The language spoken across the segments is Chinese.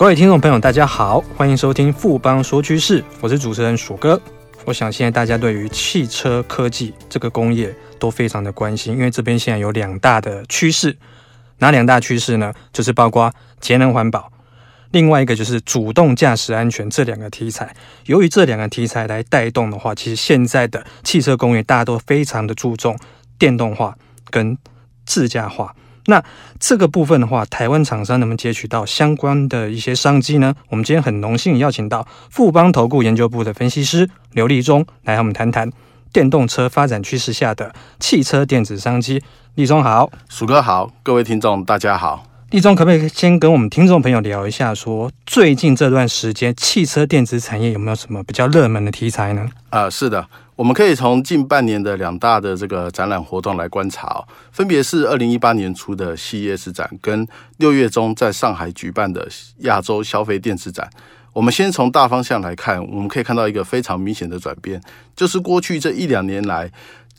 各位听众朋友，大家好，欢迎收听富邦说趋势，我是主持人鼠哥。我想现在大家对于汽车科技这个工业都非常的关心，因为这边现在有两大的趋势，哪两大趋势呢？就是包括节能环保，另外一个就是主动驾驶安全这两个题材。由于这两个题材来带动的话，其实现在的汽车工业大家都非常的注重电动化跟自驾化。那这个部分的话，台湾厂商能不能截取到相关的一些商机呢？我们今天很荣幸邀请到富邦投顾研究部的分析师刘立忠来和我们谈谈电动车发展趋势下的汽车电子商机。立忠好，鼠哥好，各位听众大家好。立忠可不可以先跟我们听众朋友聊一下说，说最近这段时间汽车电子产业有没有什么比较热门的题材呢？啊、呃，是的。我们可以从近半年的两大的这个展览活动来观察哦，分别是二零一八年初的 CES 展跟六月中在上海举办的亚洲消费电子展。我们先从大方向来看，我们可以看到一个非常明显的转变，就是过去这一两年来，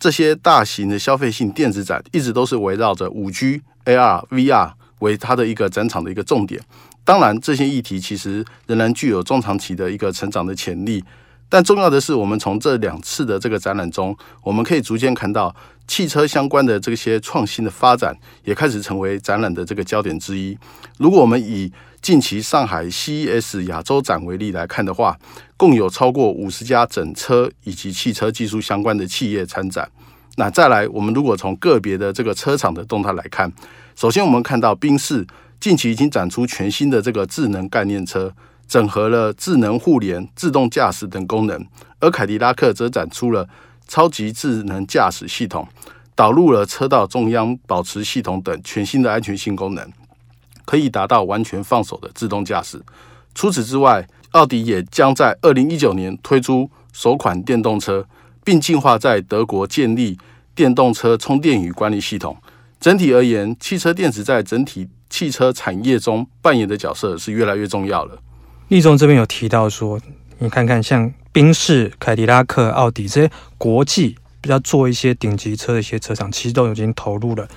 这些大型的消费性电子展一直都是围绕着五 G、AR、VR 为它的一个展场的一个重点。当然，这些议题其实仍然具有中长期的一个成长的潜力。但重要的是，我们从这两次的这个展览中，我们可以逐渐看到汽车相关的这些创新的发展，也开始成为展览的这个焦点之一。如果我们以近期上海 CES 亚洲展为例来看的话，共有超过五十家整车以及汽车技术相关的企业参展。那再来，我们如果从个别的这个车厂的动态来看，首先我们看到宾士近期已经展出全新的这个智能概念车。整合了智能互联、自动驾驶等功能，而凯迪拉克则展出了超级智能驾驶系统，导入了车道中央保持系统等全新的安全性功能，可以达到完全放手的自动驾驶。除此之外，奥迪也将在二零一九年推出首款电动车，并计划在德国建立电动车充电与管理系统。整体而言，汽车电子在整体汽车产业中扮演的角色是越来越重要了。立忠这边有提到说，你看看像宾士、凯迪拉克、奥迪这些国际比较做一些顶级车的一些车厂，其实都已经投入了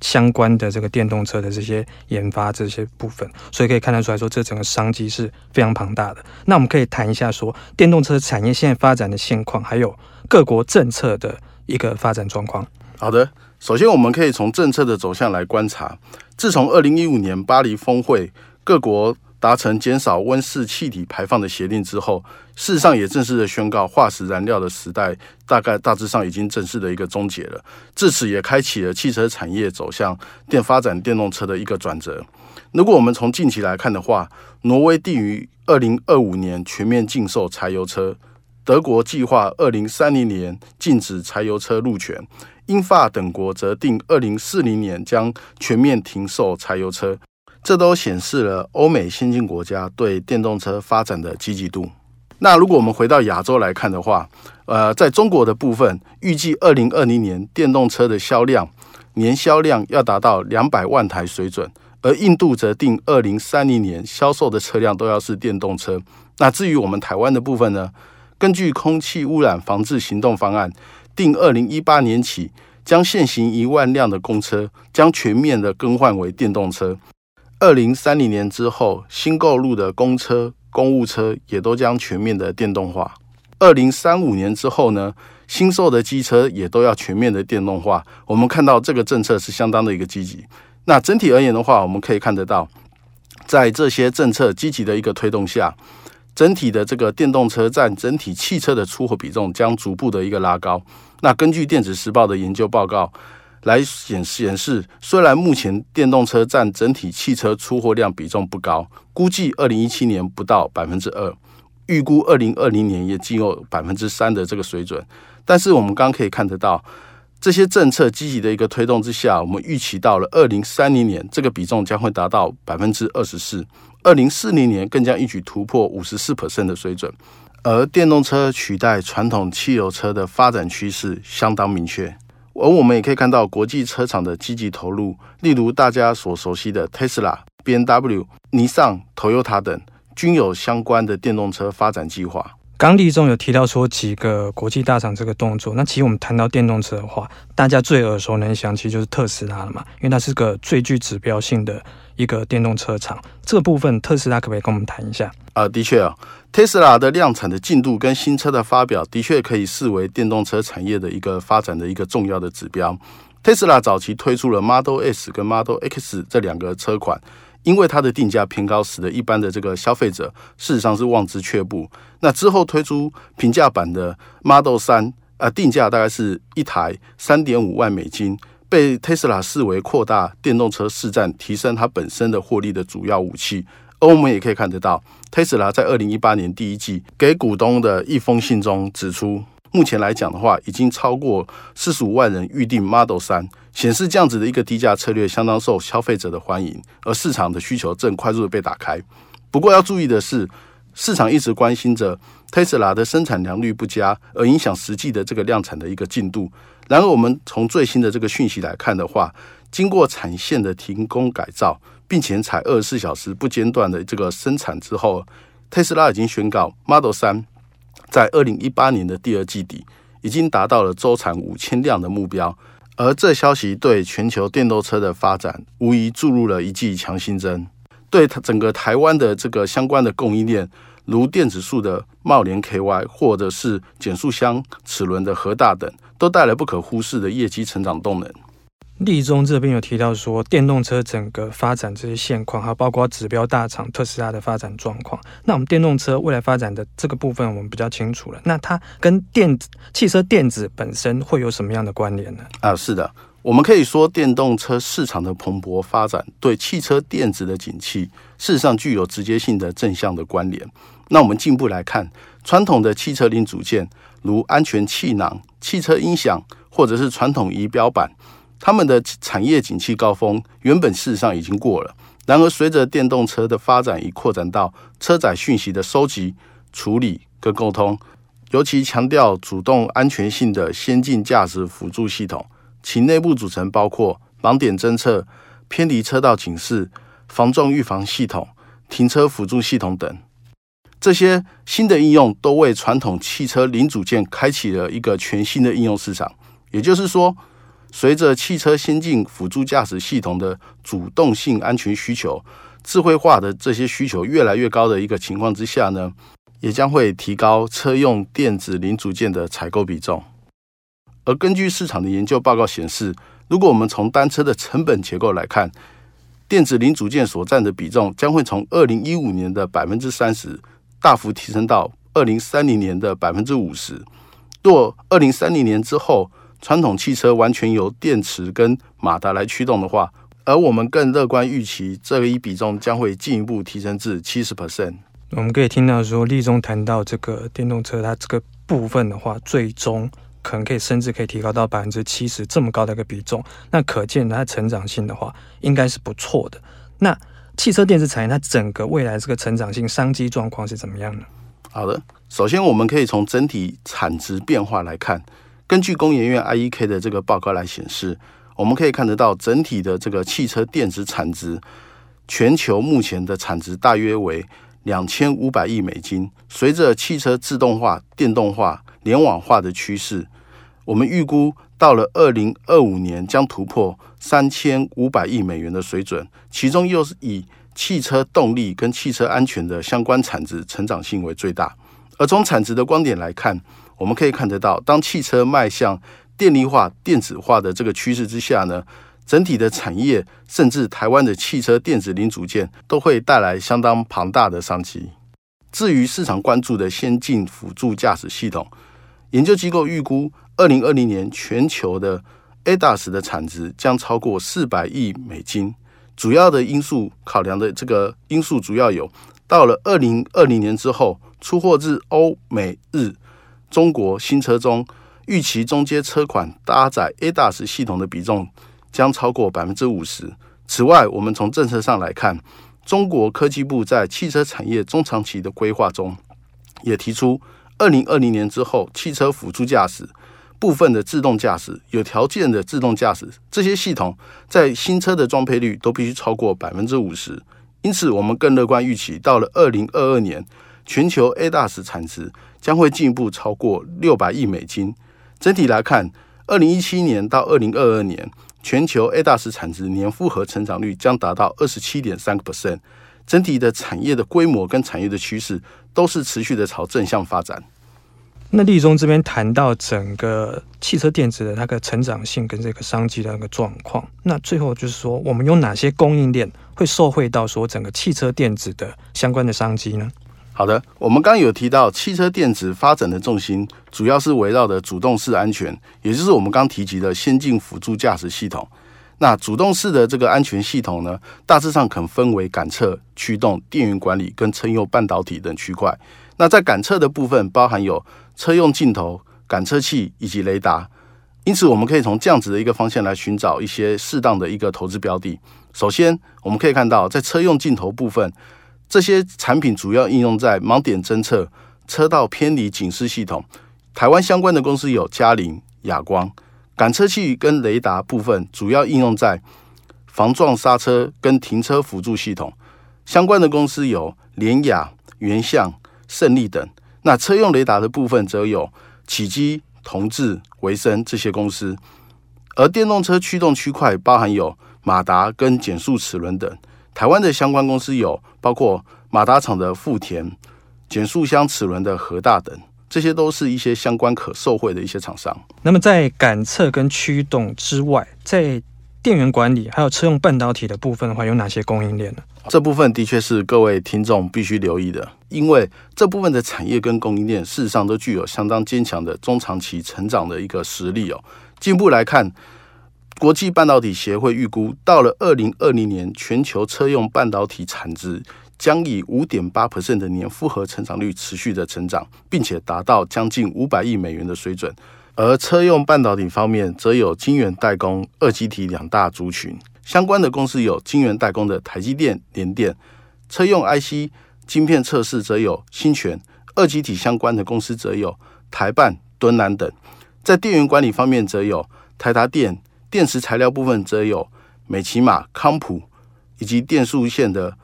相关的这个电动车的这些研发这些部分，所以可以看得出来说，这整个商机是非常庞大的。那我们可以谈一下说，电动车产业现在发展的现况，还有各国政策的一个发展状况。好的，首先我们可以从政策的走向来观察，自从二零一五年巴黎峰会，各国达成减少温室气体排放的协定之后，事实上也正式的宣告化石燃料的时代大概大致上已经正式的一个终结了。至此也开启了汽车产业走向电发展电动车的一个转折。如果我们从近期来看的话，挪威定于二零二五年全面禁售柴油车，德国计划二零三零年禁止柴油车入权，英法等国则定二零四零年将全面停售柴油车。这都显示了欧美先进国家对电动车发展的积极度。那如果我们回到亚洲来看的话，呃，在中国的部分，预计二零二零年电动车的销量年销量要达到两百万台水准，而印度则定二零三零年销售的车辆都要是电动车。那至于我们台湾的部分呢？根据空气污染防治行动方案，定二零一八年起，将现行一万辆的公车将全面的更换为电动车。二零三零年之后，新购入的公车、公务车也都将全面的电动化。二零三五年之后呢，新售的机车也都要全面的电动化。我们看到这个政策是相当的一个积极。那整体而言的话，我们可以看得到，在这些政策积极的一个推动下，整体的这个电动车占整体汽车的出货比重将逐步的一个拉高。那根据电子时报的研究报告。来显示显示，虽然目前电动车占整体汽车出货量比重不高，估计二零一七年不到百分之二，预估二零二零年也仅有百分之三的这个水准。但是我们刚刚可以看得到，这些政策积极的一个推动之下，我们预期到了二零三零年，这个比重将会达到百分之二十四，二零四零年更将一举突破五十四%的水准。而电动车取代传统汽油车的发展趋势相当明确。而我们也可以看到国际车厂的积极投入，例如大家所熟悉的 Tesla、BMW、尼桑、Toyota 等，均有相关的电动车发展计划。刚立中有提到说几个国际大厂这个动作，那其实我们谈到电动车的话，大家最耳熟能详其实就是特斯拉了嘛，因为它是个最具指标性的一个电动车厂。这个部分特斯拉可不可以跟我们谈一下？啊，的确啊，特斯拉的量产的进度跟新车的发表，的确可以视为电动车产业的一个发展的一个重要的指标。特斯拉早期推出了 Model S 跟 Model X 这两个车款。因为它的定价偏高，使得一般的这个消费者事实上是望之却步。那之后推出平价版的 Model 3，啊，定价大概是一台三点五万美金，被特斯拉视为扩大电动车市占、提升它本身的获利的主要武器。而我们也可以看得到，特斯拉在二零一八年第一季给股东的一封信中指出。目前来讲的话，已经超过四十五万人预定 Model 3，显示这样子的一个低价策略相当受消费者的欢迎，而市场的需求正快速的被打开。不过要注意的是，市场一直关心着特斯拉的生产良率不佳，而影响实际的这个量产的一个进度。然而，我们从最新的这个讯息来看的话，经过产线的停工改造，并且采二十四小时不间断的这个生产之后，特斯拉已经宣告 Model 3。在二零一八年的第二季底，已经达到了周产五千辆的目标，而这消息对全球电动车的发展无疑注入了一剂强心针，对整个台湾的这个相关的供应链，如电子束的贸联 KY，或者是减速箱齿轮的和大等，都带来不可忽视的业绩成长动能。立中这边有提到说，电动车整个发展这些现况，还包括指标大厂特斯拉的发展状况。那我们电动车未来发展的这个部分，我们比较清楚了。那它跟电子汽车电子本身会有什么样的关联呢？啊，是的，我们可以说，电动车市场的蓬勃发展对汽车电子的景气，事实上具有直接性的正向的关联。那我们进一步来看，传统的汽车零组件，如安全气囊、汽车音响，或者是传统仪表板。他们的产业景气高峰原本事实上已经过了，然而随着电动车的发展，已扩展到车载讯息的收集、处理跟沟通，尤其强调主动安全性的先进驾驶辅助系统，其内部组成包括盲点侦测、偏离车道警示、防撞预防系统、停车辅助系统等，这些新的应用都为传统汽车零组件开启了一个全新的应用市场，也就是说。随着汽车先进辅助驾驶系统的主动性安全需求、智慧化的这些需求越来越高的一个情况之下呢，也将会提高车用电子零组件的采购比重。而根据市场的研究报告显示，如果我们从单车的成本结构来看，电子零组件所占的比重将会从二零一五年的百分之三十大幅提升到二零三零年的百分之五十。若二零三零年之后，传统汽车完全由电池跟马达来驱动的话，而我们更乐观预期这一比重将会进一步提升至七十 percent。我们可以听到说，立中谈到这个电动车，它这个部分的话，最终可能可以甚至可以提高到百分之七十这么高的一个比重。那可见它成长性的话，应该是不错的。那汽车电子产业它整个未来这个成长性商机状况是怎么样呢？好的，首先我们可以从整体产值变化来看。根据工研院 IEK 的这个报告来显示，我们可以看得到整体的这个汽车电子产值，全球目前的产值大约为两千五百亿美金。随着汽车自动化、电动化、联网化的趋势，我们预估到了二零二五年将突破三千五百亿美元的水准。其中又是以汽车动力跟汽车安全的相关产值成长性为最大。而从产值的观点来看，我们可以看得到，当汽车迈向电力化、电子化的这个趋势之下呢，整体的产业甚至台湾的汽车电子零组件都会带来相当庞大的商机。至于市场关注的先进辅助驾驶系统，研究机构预估，二零二零年全球的 ADAS 的产值将超过四百亿美金。主要的因素考量的这个因素主要有，到了二零二零年之后，出货至欧美日。中国新车中，预期中阶车款搭载 ADAS 系统的比重将超过百分之五十。此外，我们从政策上来看，中国科技部在汽车产业中长期的规划中，也提出，二零二零年之后，汽车辅助驾驶、部分的自动驾驶、有条件的自动驾驶这些系统，在新车的装配率都必须超过百分之五十。因此，我们更乐观预期，到了二零二二年。全球 ADAS 产值将会进一步超过六百亿美金。整体来看，二零一七年到二零二二年，全球 ADAS 产值年复合成长率将达到二十七点三个 percent。整体的产业的规模跟产业的趋势都是持续的朝正向发展。那立中这边谈到整个汽车电子的那个成长性跟这个商机的那个状况，那最后就是说，我们有哪些供应链会受惠到说整个汽车电子的相关的商机呢？好的，我们刚刚有提到汽车电子发展的重心主要是围绕的主动式安全，也就是我们刚提及的先进辅助驾驶系统。那主动式的这个安全系统呢，大致上可分为感测、驱动、电源管理跟车用半导体等区块。那在感测的部分，包含有车用镜头、感测器以及雷达。因此，我们可以从这样子的一个方向来寻找一些适当的一个投资标的。首先，我们可以看到，在车用镜头部分，这些产品主要应用在盲点侦测、车道偏离警示系统。台湾相关的公司有佳凌、亚光。感测器跟雷达部分主要应用在防撞刹车跟停车辅助系统。相关的公司有联雅、原相、胜利等。那车用雷达的部分则有启基、同致、维生这些公司。而电动车驱动区块包含有马达跟减速齿轮等。台湾的相关公司有包括马达厂的富田、减速箱齿轮的和大等。这些都是一些相关可受惠的一些厂商。那么，在感测跟驱动之外，在电源管理还有车用半导体的部分的话，有哪些供应链呢？这部分的确是各位听众必须留意的，因为这部分的产业跟供应链事实上都具有相当坚强的中长期成长的一个实力哦。进一步来看，国际半导体协会预估，到了二零二零年，全球车用半导体产值。将以五点八 percent 的年复合成长率持续的成长，并且达到将近五百亿美元的水准。而车用半导体方面，则有晶圆代工、二极体两大族群。相关的公司有晶圆代工的台积电、联电；车用 IC 晶片测试则有欣銓；二极体相关的公司则有台半、敦南等。在电源管理方面，则有台达电；电池材料部分则有美琪玛、康普，以及电数线的。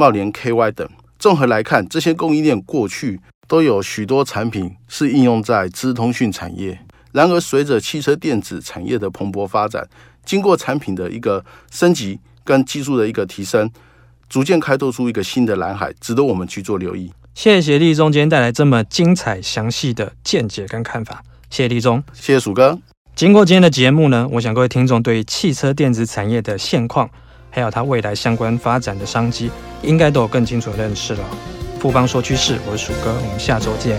茂联 KY 等，综合来看，这些供应链过去都有许多产品是应用在资通讯产业。然而，随着汽车电子产业的蓬勃发展，经过产品的一个升级跟技术的一个提升，逐渐开拓出一个新的蓝海，值得我们去做留意。谢谢立中今天带来这么精彩详细的见解跟看法，谢谢立中，谢谢鼠哥。经过今天的节目呢，我想各位听众对汽车电子产业的现况。还有它未来相关发展的商机，应该都有更清楚的认识了。富邦说趋势，我是鼠哥，我们下周见。